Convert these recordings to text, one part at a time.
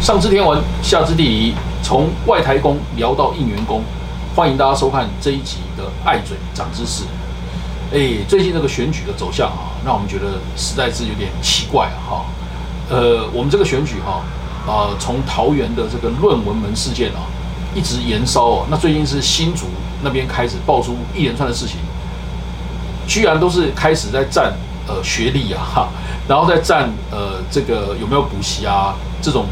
上知天文，下知地理，从外太空聊到应援工，欢迎大家收看这一集的爱嘴长知识。哎，最近这个选举的走向啊，让我们觉得实在是有点奇怪啊哈。呃，我们这个选举哈啊，从桃园的这个论文门事件啊，一直延烧哦。那最近是新竹那边开始爆出一连串的事情，居然都是开始在占呃学历啊哈，然后再占呃这个有没有补习啊这种。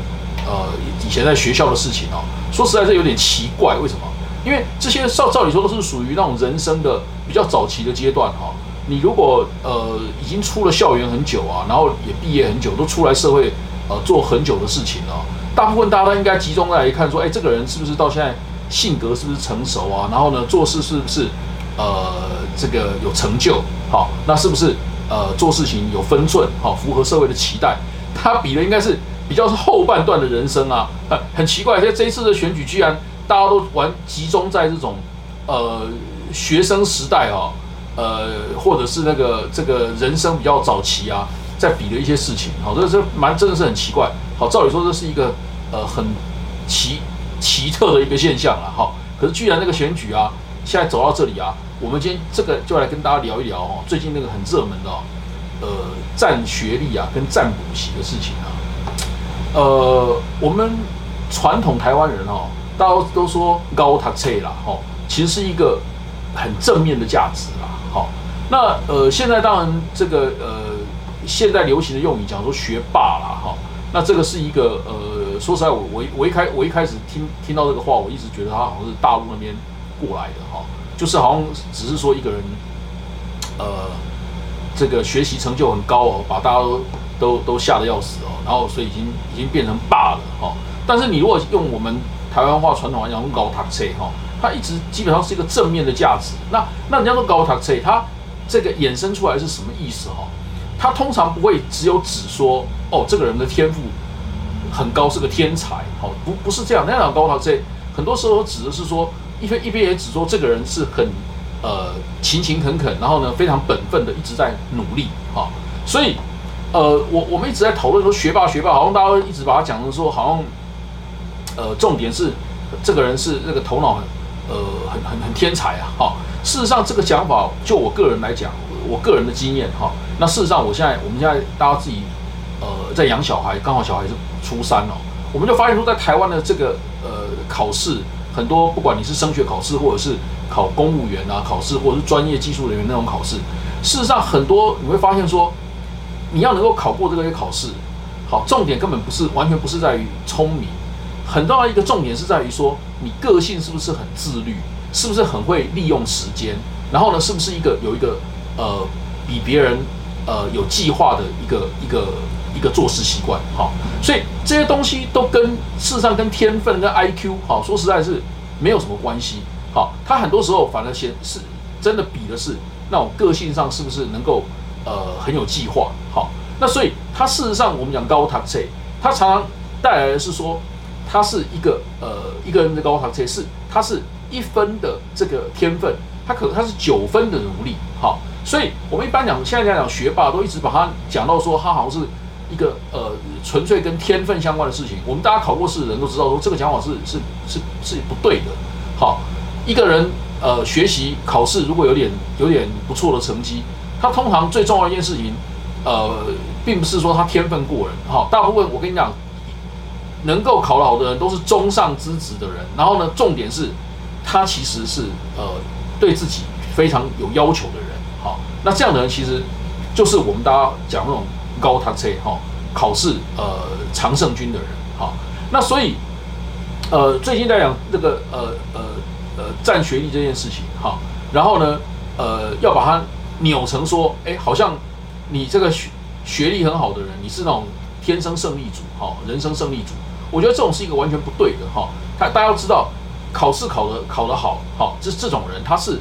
呃，以前在学校的事情哦，说实在这有点奇怪，为什么？因为这些照照理说都是属于那种人生的比较早期的阶段哈。你如果呃已经出了校园很久啊，然后也毕业很久，都出来社会呃做很久的事情了，大部分大家都应该集中来看说，哎，这个人是不是到现在性格是不是成熟啊？然后呢，做事是不是呃这个有成就？好，那是不是呃做事情有分寸？好，符合社会的期待？他比的应该是。比较是后半段的人生啊，很很奇怪，在这一次的选举，居然大家都玩集中在这种呃学生时代啊，呃或者是那个这个人生比较早期啊，在比的一些事情，好，这是蛮真的是很奇怪。好，照理说这是一个呃很奇奇特的一个现象了，哈。可是居然那个选举啊，现在走到这里啊，我们今天这个就来跟大家聊一聊哦，最近那个很热门的哦呃占学历啊，跟占补习的事情啊。呃，我们传统台湾人哦，大家都说高塔车啦，哈，其实是一个很正面的价值啦，好，那呃，现在当然这个呃，现在流行的用语讲说学霸啦，哈，那这个是一个呃，说实在，我我我一开我一开始听听到这个话，我一直觉得他好像是大陆那边过来的哈，就是好像只是说一个人，呃，这个学习成就很高哦，把大家都。都都吓得要死哦，然后所以已经已经变成霸了哈。但是你如果用我们台湾话传统来讲，用高塔车哈，它一直基本上是一个正面的价值。那那人家说高塔车，它这个衍生出来是什么意思哈？它通常不会只有指说哦，这个人的天赋很高，是个天才，好不不是这样。那讲高塔车，很多时候指的是说一边一边也指说这个人是很呃勤勤恳恳，然后呢非常本分的一直在努力哈，所以。呃，我我们一直在讨论说学霸学霸，好像大家一直把它讲成说好像，呃，重点是这个人是那个头脑很呃很很很天才啊，哈。事实上，这个讲法就我个人来讲，我个人的经验哈，那事实上我现在我们现在大家自己呃在养小孩，刚好小孩是初三哦，我们就发现说在台湾的这个呃考试很多，不管你是升学考试或者是考公务员啊考试，或者是专业技术人员那种考试，事实上很多你会发现说。你要能够考过这个考试，好，重点根本不是完全不是在于聪明，很重要一个重点是在于说你个性是不是很自律，是不是很会利用时间，然后呢，是不是一个有一个呃比别人呃有计划的一个一个一个做事习惯，好，所以这些东西都跟事实上跟天分跟 I Q 好说实在是没有什么关系，好，他很多时候反而先是真的比的是那种个性上是不是能够。呃，很有计划，好，那所以它事实上，我们讲高塔车，它常常带来的是说，它是一个呃一个人的高塔车，是它是一分的这个天分，它可它是九分的努力，好，所以我们一般讲现在讲讲学霸，都一直把它讲到说，它好像是一个呃纯粹跟天分相关的事情。我们大家考过试的人都知道，说这个讲法是是是是不对的。好，一个人呃学习考试如果有点有点不错的成绩。他通常最重要一件事情，呃，并不是说他天分过人，哈，大部分我跟你讲，能够考得好的人都是中上资质的人。然后呢，重点是，他其实是呃对自己非常有要求的人，好，那这样的人其实就是我们大家讲那种高塔车哈，考试呃常胜军的人，好，那所以呃最近在讲这个呃呃呃占学历这件事情，哈，然后呢呃要把它。扭成说，哎，好像你这个学学历很好的人，你是那种天生胜利组，哈，人生胜利组。我觉得这种是一个完全不对的，哈。他大家要知道，考试考的考得好，好，这这种人他是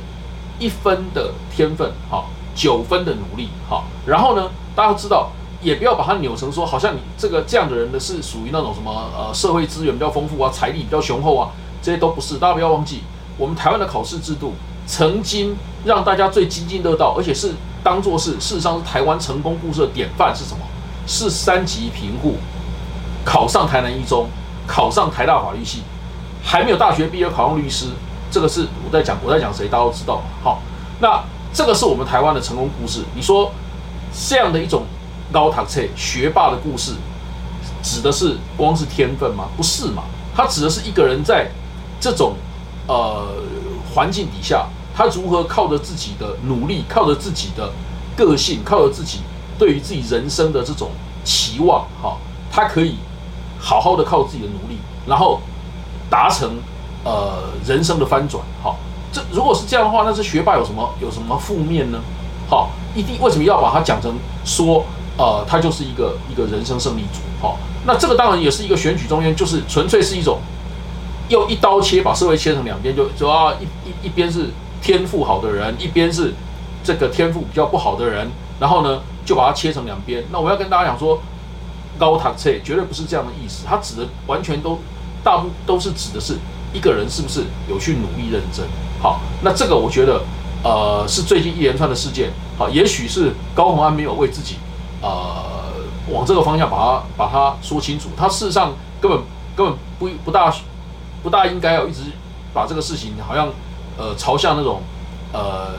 一分的天分，哈，九分的努力，哈。然后呢，大家要知道，也不要把它扭成说，好像你这个这样的人呢，是属于那种什么呃社会资源比较丰富啊，财力比较雄厚啊，这些都不是。大家不要忘记，我们台湾的考试制度。曾经让大家最津津乐道，而且是当做是事实上是台湾成功故事的典范是什么？是三级贫户考上台南一中，考上台大法律系，还没有大学毕业考上律师，这个是我在讲我在讲谁，大家都知道。好，那这个是我们台湾的成功故事。你说这样的一种高塔车学霸的故事，指的是光是天分吗？不是嘛？它指的是一个人在这种呃环境底下，他如何靠着自己的努力，靠着自己的个性，靠着自己对于自己人生的这种期望，哈，他可以好好的靠自己的努力，然后达成呃人生的翻转，哈。这如果是这样的话，那是学霸有什么有什么负面呢？好，一定为什么要把它讲成说呃他就是一个一个人生胜利组？好，那这个当然也是一个选举中间，就是纯粹是一种又一刀切，把社会切成两边，就就要一一一边是天赋好的人，一边是这个天赋比较不好的人，然后呢就把它切成两边。那我要跟大家讲说，高塔车绝对不是这样的意思，它指的完全都大部都是指的是一个人是不是有去努力认真。好，那这个我觉得，呃，是最近一连串的事件。好，也许是高鸿安没有为自己，呃，往这个方向把它把它说清楚。他事实上根本根本不不大不大应该要一直把这个事情好像呃朝向那种呃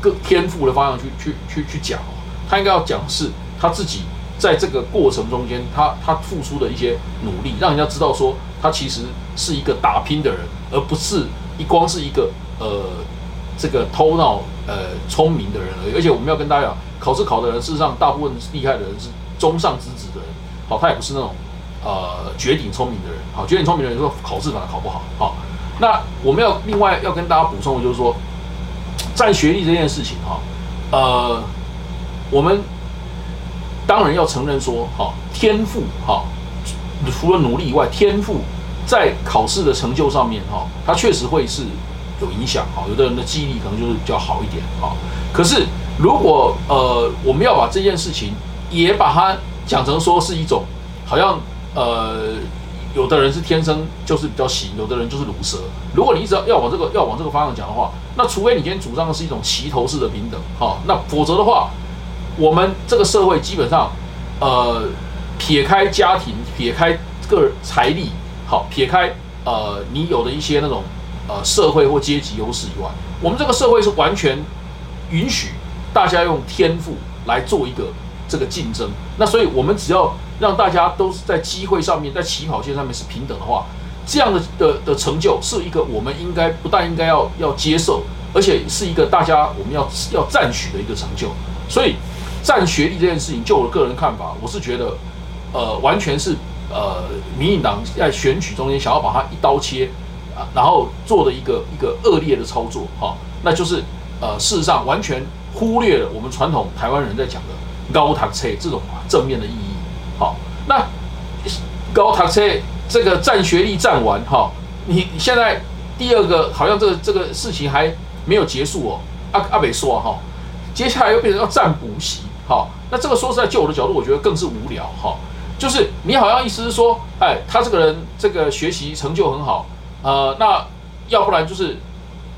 个天赋的方向去去去去讲。他应该要讲是他自己在这个过程中间，他他付出的一些努力，让人家知道说他其实是一个打拼的人，而不是一光是一个。呃，这个头脑呃聪明的人而已，而且我们要跟大家讲，考试考的人，事实上大部分厉害的人是中上之子的人，好，他也不是那种呃绝顶聪明的人，好，绝顶聪明的人说考试反而考不好，好，那我们要另外要跟大家补充的就是说，占学历这件事情哈，呃，我们当然要承认说，哈，天赋哈，除了努力以外，天赋在考试的成就上面哈，它确实会是。有影响哈，有的人的记忆力可能就是比较好一点哈。可是如果呃我们要把这件事情也把它讲成说是一种，好像呃有的人是天生就是比较行，有的人就是卤蛇。如果你一直要往这个要往这个方向讲的话，那除非你今天主张的是一种齐头式的平等哈，那否则的话，我们这个社会基本上呃撇开家庭，撇开个财力，好撇开呃你有的一些那种。呃，社会或阶级优势以外，我们这个社会是完全允许大家用天赋来做一个这个竞争。那所以，我们只要让大家都是在机会上面，在起跑线上面是平等的话，这样的的的成就是一个我们应该不但应该要要接受，而且是一个大家我们要要赞许的一个成就。所以，占学历这件事情，就我个人看法，我是觉得，呃，完全是呃，民进党在选举中间想要把它一刀切。啊然后做的一个一个恶劣的操作，哈，那就是呃，事实上完全忽略了我们传统台湾人在讲的高塔车这种正面的意义，好，那高塔车这个占学历占完，哈，你现在第二个好像这个这个事情还没有结束哦，阿阿北说哈，接下来又变成要占补习，好，那这个说实在，就我的角度，我觉得更是无聊，哈，就是你好像意思是说，哎，他这个人这个学习成就很好。呃，那要不然就是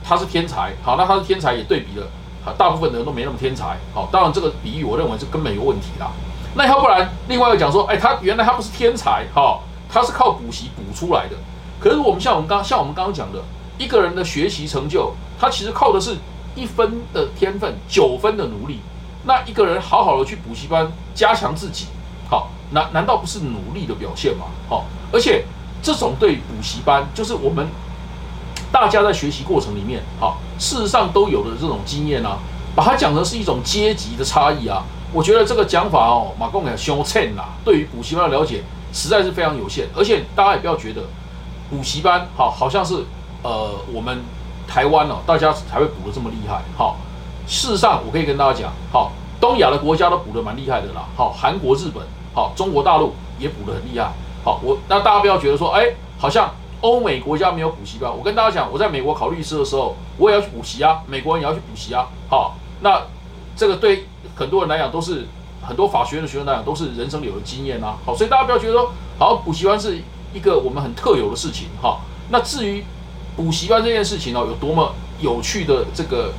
他是天才，好，那他是天才也对比了，啊，大部分的人都没那么天才，好，当然这个比喻我认为是根本有问题啦。那要不然另外一个讲说，哎，他原来他不是天才，哈，他是靠补习补出来的。可是我们像我们刚像我们刚刚讲的，一个人的学习成就，他其实靠的是一分的天分，九分的努力。那一个人好好的去补习班加强自己，好，难难道不是努力的表现吗？好，而且。这种对补习班，就是我们大家在学习过程里面，哈，事实上都有的这种经验啊，把它讲成是一种阶级的差异啊，我觉得这个讲法哦，马贡也凶欠啦，对于补习班的了解实在是非常有限，而且大家也不要觉得补习班，好，好像是呃我们台湾哦，大家才会补的这么厉害，好，事实上我可以跟大家讲，好，东亚的国家都补的蛮厉害的啦，好，韩国、日本，好，中国大陆也补的很厉害。好，我那大家不要觉得说，哎，好像欧美国家没有补习班。我跟大家讲，我在美国考律师的时候，我也要去补习啊。美国人也要去补习啊。好，那这个对很多人来讲都是很多法学院的学生来讲都是人生有的经验啊。好，所以大家不要觉得说，好补习班是一个我们很特有的事情。哈，那至于补习班这件事情哦，有多么有趣的这个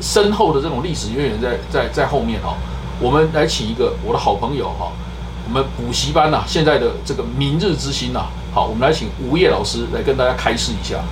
深厚的这种历史渊源在在在后面哈，我们来请一个我的好朋友哈。我们补习班呐，现在的这个明日之星呐，好，我们来请吴叶老师来跟大家开示一下。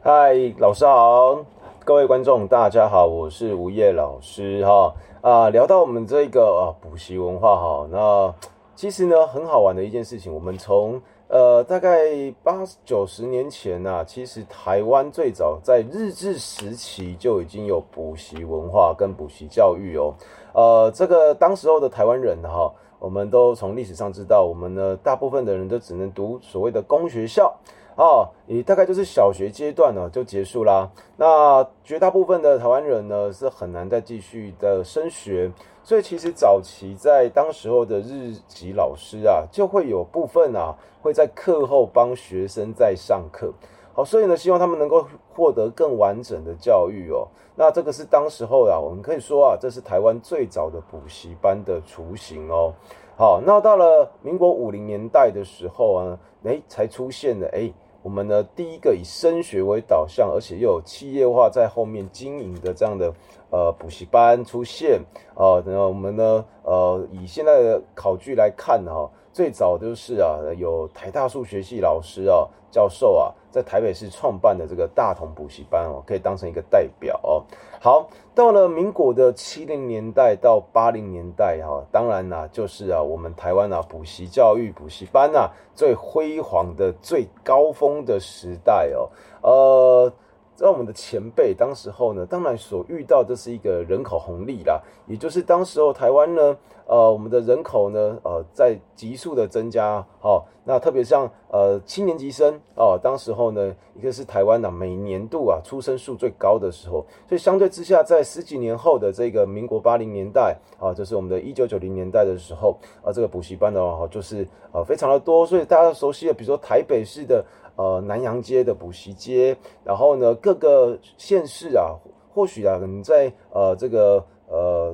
嗨，老师好，各位观众大家好，我是吴叶老师哈啊，聊到我们这个啊补习文化哈，那其实呢很好玩的一件事情，我们从呃大概八九十年前呐，其实台湾最早在日治时期就已经有补习文化跟补习教育哦，呃，这个当时候的台湾人哈。我们都从历史上知道，我们呢大部分的人都只能读所谓的公学校啊，也大概就是小学阶段呢就结束啦。那绝大部分的台湾人呢是很难再继续的升学，所以其实早期在当时候的日籍老师啊，就会有部分啊会在课后帮学生在上课。好，所以呢，希望他们能够获得更完整的教育哦。那这个是当时候啊，我们可以说啊，这是台湾最早的补习班的雏形哦。好，那到了民国五零年代的时候啊，诶，才出现了诶，我们呢第一个以升学为导向，而且又有企业化在后面经营的这样的呃补习班出现啊。那我们呢，呃，以现在的考据来看哈。最早就是啊，有台大数学系老师啊，教授啊，在台北市创办的这个大同补习班哦，可以当成一个代表哦。好，到了民国的七零年代到八零年代哈，当然啦，就是啊，我们台湾啊，补习教育补习班啊，最辉煌的最高峰的时代哦，呃。在我们的前辈当时候呢，当然所遇到的是一个人口红利啦，也就是当时候台湾呢，呃，我们的人口呢，呃，在急速的增加，哦，那特别像呃七年级生哦，当时候呢，一个是台湾呢每年度啊出生数最高的时候，所以相对之下，在十几年后的这个民国八零年代啊，就是我们的一九九零年代的时候啊，这个补习班的话就是呃非常的多，所以大家熟悉的，比如说台北市的。呃，南洋街的补习街，然后呢，各个县市啊，或许啊，你在呃这个呃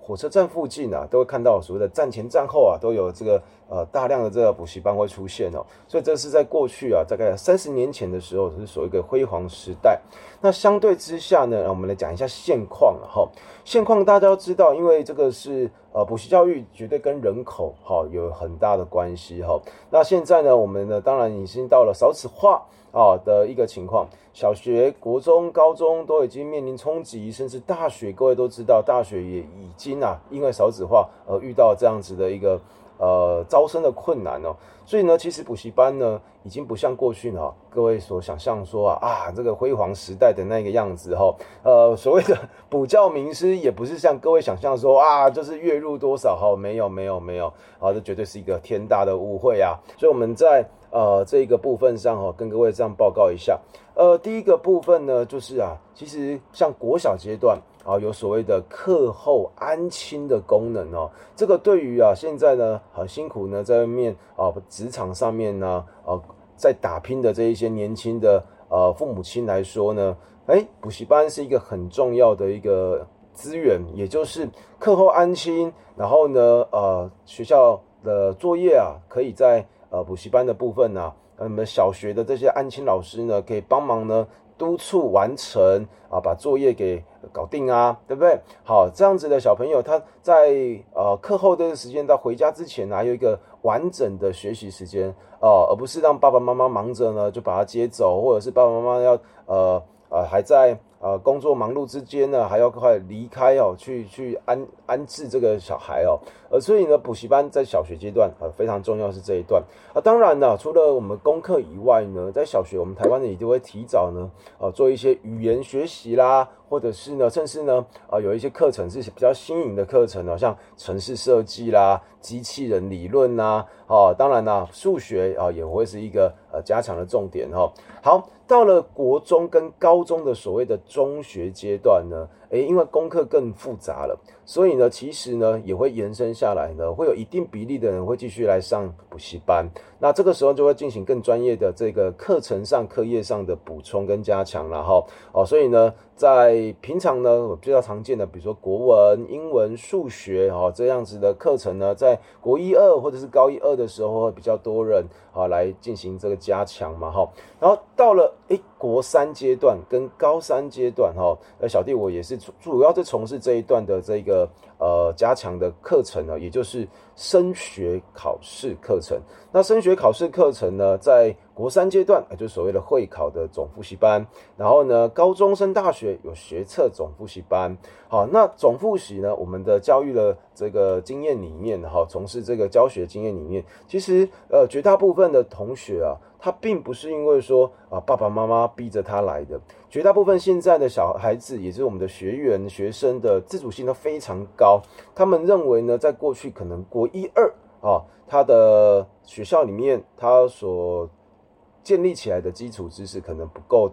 火车站附近啊，都会看到所谓的站前站后啊，都有这个呃大量的这个补习班会出现哦。所以这是在过去啊，大概三十年前的时候，是所谓的辉煌时代。那相对之下呢，我们来讲一下现况哈。现况大家都知道，因为这个是。呃，补习教育绝对跟人口哈有很大的关系哈。那现在呢，我们呢当然已经到了少子化啊的一个情况，小学、国中、高中都已经面临冲击，甚至大学，各位都知道，大学也已经啊因为少子化而遇到这样子的一个。呃，招生的困难哦，所以呢，其实补习班呢，已经不像过去呢，各位所想象说啊啊，这个辉煌时代的那个样子哈，呃，所谓的 补教名师也不是像各位想象说啊，就是月入多少哈，没有没有没有，啊，这绝对是一个天大的误会啊，所以我们在呃这个部分上哈，跟各位这样报告一下，呃，第一个部分呢，就是啊，其实像国小阶段。啊，有所谓的课后安亲的功能哦，这个对于啊现在呢很辛苦呢在外面啊职场上面呢啊在打拼的这一些年轻的呃父母亲来说呢，哎，补习班是一个很重要的一个资源，也就是课后安亲，然后呢呃学校的作业啊可以在呃补习班的部分呢，我们小学的这些安亲老师呢可以帮忙呢。督促完成啊，把作业给搞定啊，对不对？好，这样子的小朋友，他在呃课后的时间到回家之前，还有一个完整的学习时间哦，而不是让爸爸妈妈忙着呢就把他接走，或者是爸爸妈妈要呃呃还在。呃，工作忙碌之间呢，还要快离开哦，去去安安置这个小孩哦。呃，所以呢，补习班在小学阶段呃非常重要是这一段啊。当然呢，除了我们功课以外呢，在小学我们台湾呢也就会提早呢，呃，做一些语言学习啦，或者是呢，甚至呢，呃，有一些课程是比较新颖的课程呢，像城市设计啦、机器人理论呐，哦，当然呢，数学啊也会是一个呃加强的重点哈。好。到了国中跟高中的所谓的中学阶段呢，诶，因为功课更复杂了，所以呢，其实呢也会延伸下来呢，会有一定比例的人会继续来上补习班。那这个时候就会进行更专业的这个课程上、课业上的补充跟加强了哈。哦，所以呢，在平常呢我比较常见的，比如说国文、英文、数学哈这样子的课程呢，在国一二或者是高一二的时候会比较多人啊来进行这个加强嘛哈。然后到了诶国三阶段跟高三阶段哈，呃小弟我也是主要是从事这一段的这个。呃加强的课程呢，也就是升学考试课程。那升学考试课程呢，在国三阶段，也就是所谓的会考的总复习班。然后呢，高中升大学有学测总复习班。好，那总复习呢，我们的教育的这个经验里面，哈，从事这个教学经验里面，其实呃，绝大部分的同学啊，他并不是因为说啊爸爸妈妈逼着他来的。绝大部分现在的小孩子，也就是我们的学员学生的自主性都非常高。他们认为呢，在过去可能国一二啊，他的学校里面他所建立起来的基础知识可能不够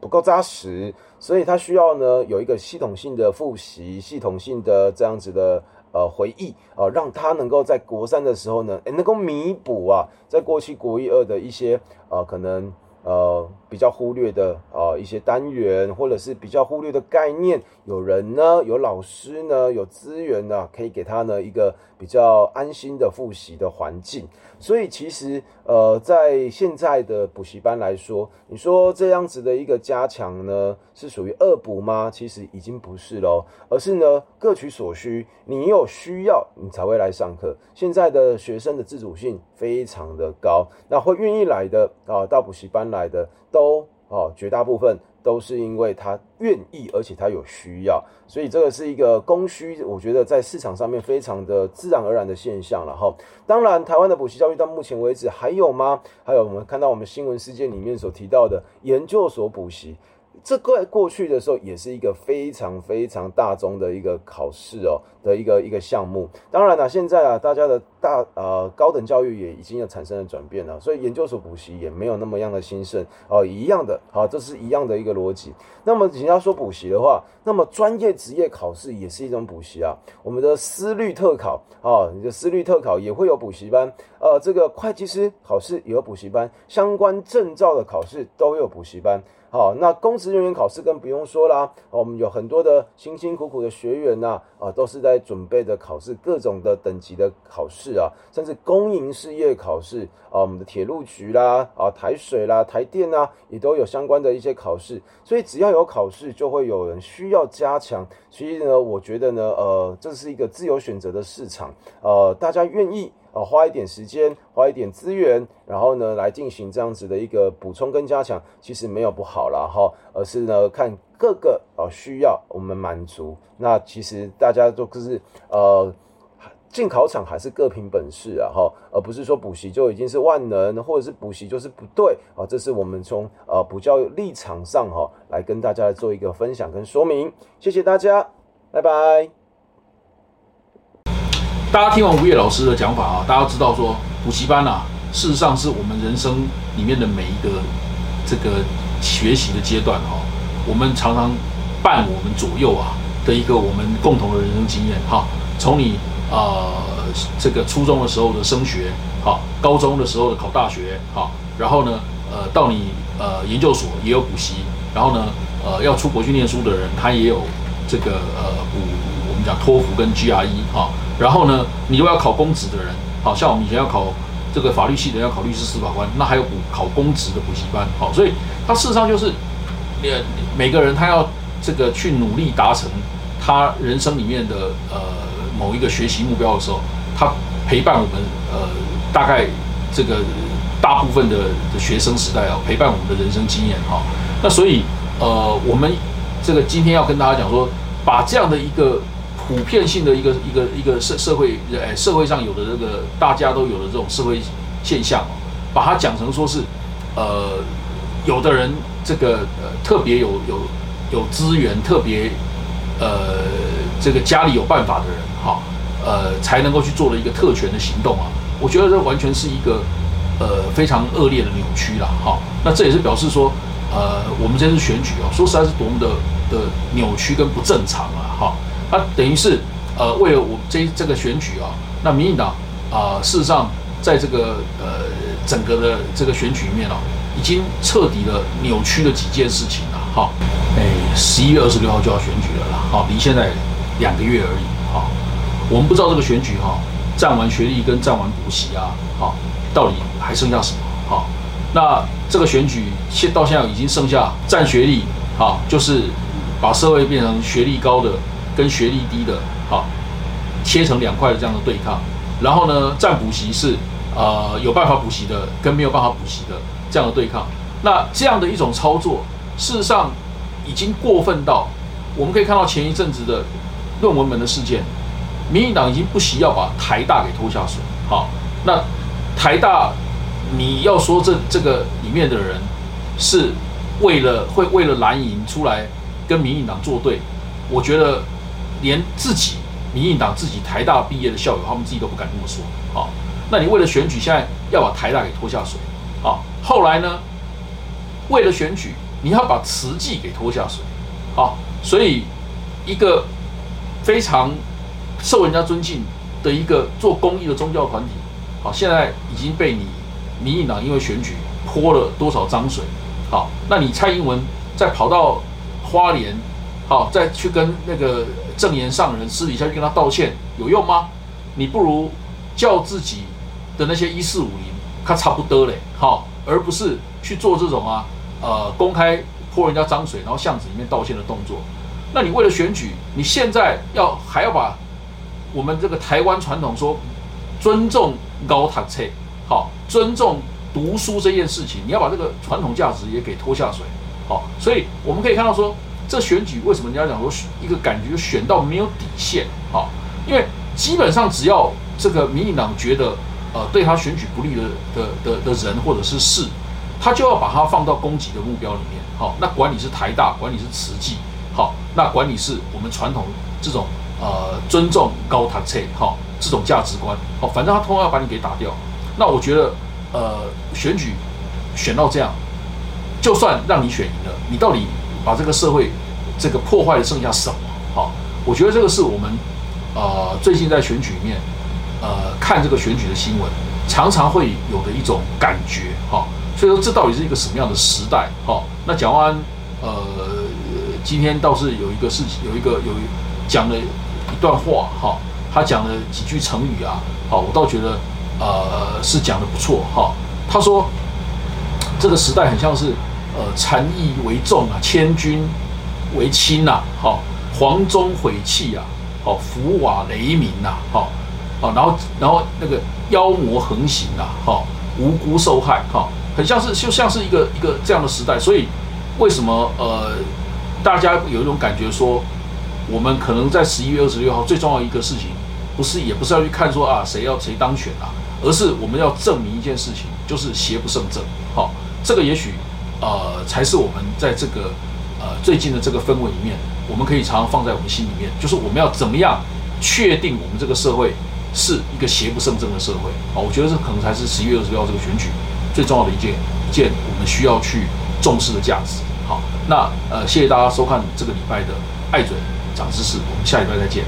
不够扎实，所以他需要呢有一个系统性的复习，系统性的这样子的呃回忆啊，让他能够在国三的时候呢，能够弥补啊，在过去国一二的一些呃可能。呃，比较忽略的啊一些单元，或者是比较忽略的概念，有人呢，有老师呢，有资源呢，可以给他呢一个比较安心的复习的环境。所以其实呃，在现在的补习班来说，你说这样子的一个加强呢，是属于恶补吗？其实已经不是喽，而是呢各取所需，你有需要你才会来上课。现在的学生的自主性非常的高，那会愿意来的啊，到补习班。来的都哦，绝大部分都是因为他愿意，而且他有需要，所以这个是一个供需，我觉得在市场上面非常的自然而然的现象了哈。当然，台湾的补习教育到目前为止还有吗？还有我们看到我们新闻事件里面所提到的研究所补习。这个过去的时候也是一个非常非常大宗的一个考试哦的一个一个项目。当然了，现在啊，大家的大呃高等教育也已经有产生了转变了，所以研究所补习也没有那么样的兴盛哦，一样的，好，这是一样的一个逻辑。那么你要说补习的话，那么专业职业考试也是一种补习啊。我们的私律特考啊，你的私律特考也会有补习班，呃，这个会计师考试也有补习班，相关证照的考试都有补习班。好，那公职人员考试更不用说啦。我们有很多的辛辛苦苦的学员呐，啊，都是在准备的考试，各种的等级的考试啊，甚至公营事业考试啊，我们的铁路局啦，啊，台水啦，台电啊，也都有相关的一些考试。所以只要有考试，就会有人需要加强。所以呢，我觉得呢，呃，这是一个自由选择的市场，呃，大家愿意。啊，花一点时间，花一点资源，然后呢，来进行这样子的一个补充跟加强，其实没有不好了哈，而是呢，看各个啊需要我们满足。那其实大家都是呃进考场还是各凭本事啊哈，而不是说补习就已经是万能，或者是补习就是不对啊。这是我们从呃补教立场上哈来跟大家做一个分享跟说明。谢谢大家，拜拜。大家听完吴越老师的讲法啊，大家知道说补习班啊，事实上是我们人生里面的每一个这个学习的阶段哈，我们常常伴我们左右啊的一个我们共同的人生经验哈。从你呃这个初中的时候的升学好，高中的时候的考大学好，然后呢呃到你呃研究所也有补习，然后呢呃要出国去念书的人他也有这个呃补我们讲托福跟 GRE 哈。然后呢，你如果要考公职的人，好像我们以前要考这个法律系的要考律师、司法官，那还有补考公职的补习班，好，所以他事实上就是，呃，每个人他要这个去努力达成他人生里面的呃某一个学习目标的时候，他陪伴我们呃大概这个大部分的的学生时代啊，陪伴我们的人生经验哈，那所以呃我们这个今天要跟大家讲说，把这样的一个。普遍性的一个一个一个社社会，哎，社会上有的这个大家都有的这种社会现象，把它讲成说是，呃，有的人这个呃特别有有有资源，特别呃这个家里有办法的人哈，呃才能够去做的一个特权的行动啊，我觉得这完全是一个呃非常恶劣的扭曲了哈。那这也是表示说，呃，我们这次选举啊，说实在是多么的的扭曲跟不正常啊哈。他等于是，呃，为了我这这个选举啊，那民进党啊，事实上在这个呃整个的这个选举里面啊，已经彻底的扭曲了几件事情了。哈，哎，十一月二十六号就要选举了啦，好，离现在两个月而已。哈，我们不知道这个选举哈，占完学历跟占完补习啊，好，到底还剩下什么？好，那这个选举现到现在已经剩下占学历，好，就是把社会变成学历高的。跟学历低的，好，切成两块的这样的对抗。然后呢，占补习是呃有办法补习的跟没有办法补习的这样的对抗。那这样的一种操作，事实上已经过分到我们可以看到前一阵子的论文门的事件，民进党已经不惜要把台大给拖下水。好，那台大你要说这这个里面的人是为了会为了蓝营出来跟民进党作对，我觉得连自己民进党自己台大毕业的校友他们自己都不敢这么说。好，那你为了选举现在要把台大给拖下水。好，后来呢？为了选举，你要把慈济给拖下水，好，所以一个非常受人家尊敬的一个做公益的宗教团体，好，现在已经被你民进党因为选举泼了多少脏水，好，那你蔡英文再跑到花莲，好，再去跟那个正言上人私底下去跟他道歉，有用吗？你不如叫自己的那些一四五零，他差不多嘞，好，而不是去做这种啊。呃，公开泼人家脏水，然后巷子里面道歉的动作，那你为了选举，你现在要还要把我们这个台湾传统说尊重高塔车，好，尊重读书这件事情，你要把这个传统价值也给拖下水，好，所以我们可以看到说，这选举为什么人家讲说一个感觉选到没有底线，好，因为基本上只要这个民进党觉得呃对他选举不利的的的的人或者是事。他就要把它放到攻击的目标里面，好，那管你是台大，管你是慈济，好，那管你是我们传统这种呃尊重高塔车，好，这种价值观，好，反正他通常要把你给打掉。那我觉得，呃，选举选到这样，就算让你选赢了，你到底把这个社会这个破坏的剩下什么？好，我觉得这个是我们呃最近在选举里面呃看这个选举的新闻，常常会有的一种感觉，哈。所以说，这到底是一个什么样的时代？好，那蒋万，呃，今天倒是有一个事情，有一个有讲了一段话，哈，他讲了几句成语啊，好，我倒觉得，呃，是讲的不错，哈。他说，这个时代很像是，呃，禅意为重啊，千军为轻呐，好，黄钟毁弃啊，好，伏瓦雷鸣呐，好，好，然后然后那个妖魔横行啊，好，无辜受害，哈。很像是就像是一个一个这样的时代，所以为什么呃大家有一种感觉说，我们可能在十一月二十六号最重要一个事情，不是也不是要去看说啊谁要谁当选啊，而是我们要证明一件事情，就是邪不胜正。好，这个也许呃才是我们在这个呃最近的这个氛围里面，我们可以常常放在我们心里面，就是我们要怎么样确定我们这个社会是一个邪不胜正的社会。好，我觉得这可能才是十一月二十六号这个选举。最重要的一件一件我们需要去重视的价值。好，那呃，谢谢大家收看这个礼拜的爱嘴长知识，我们下礼拜再见。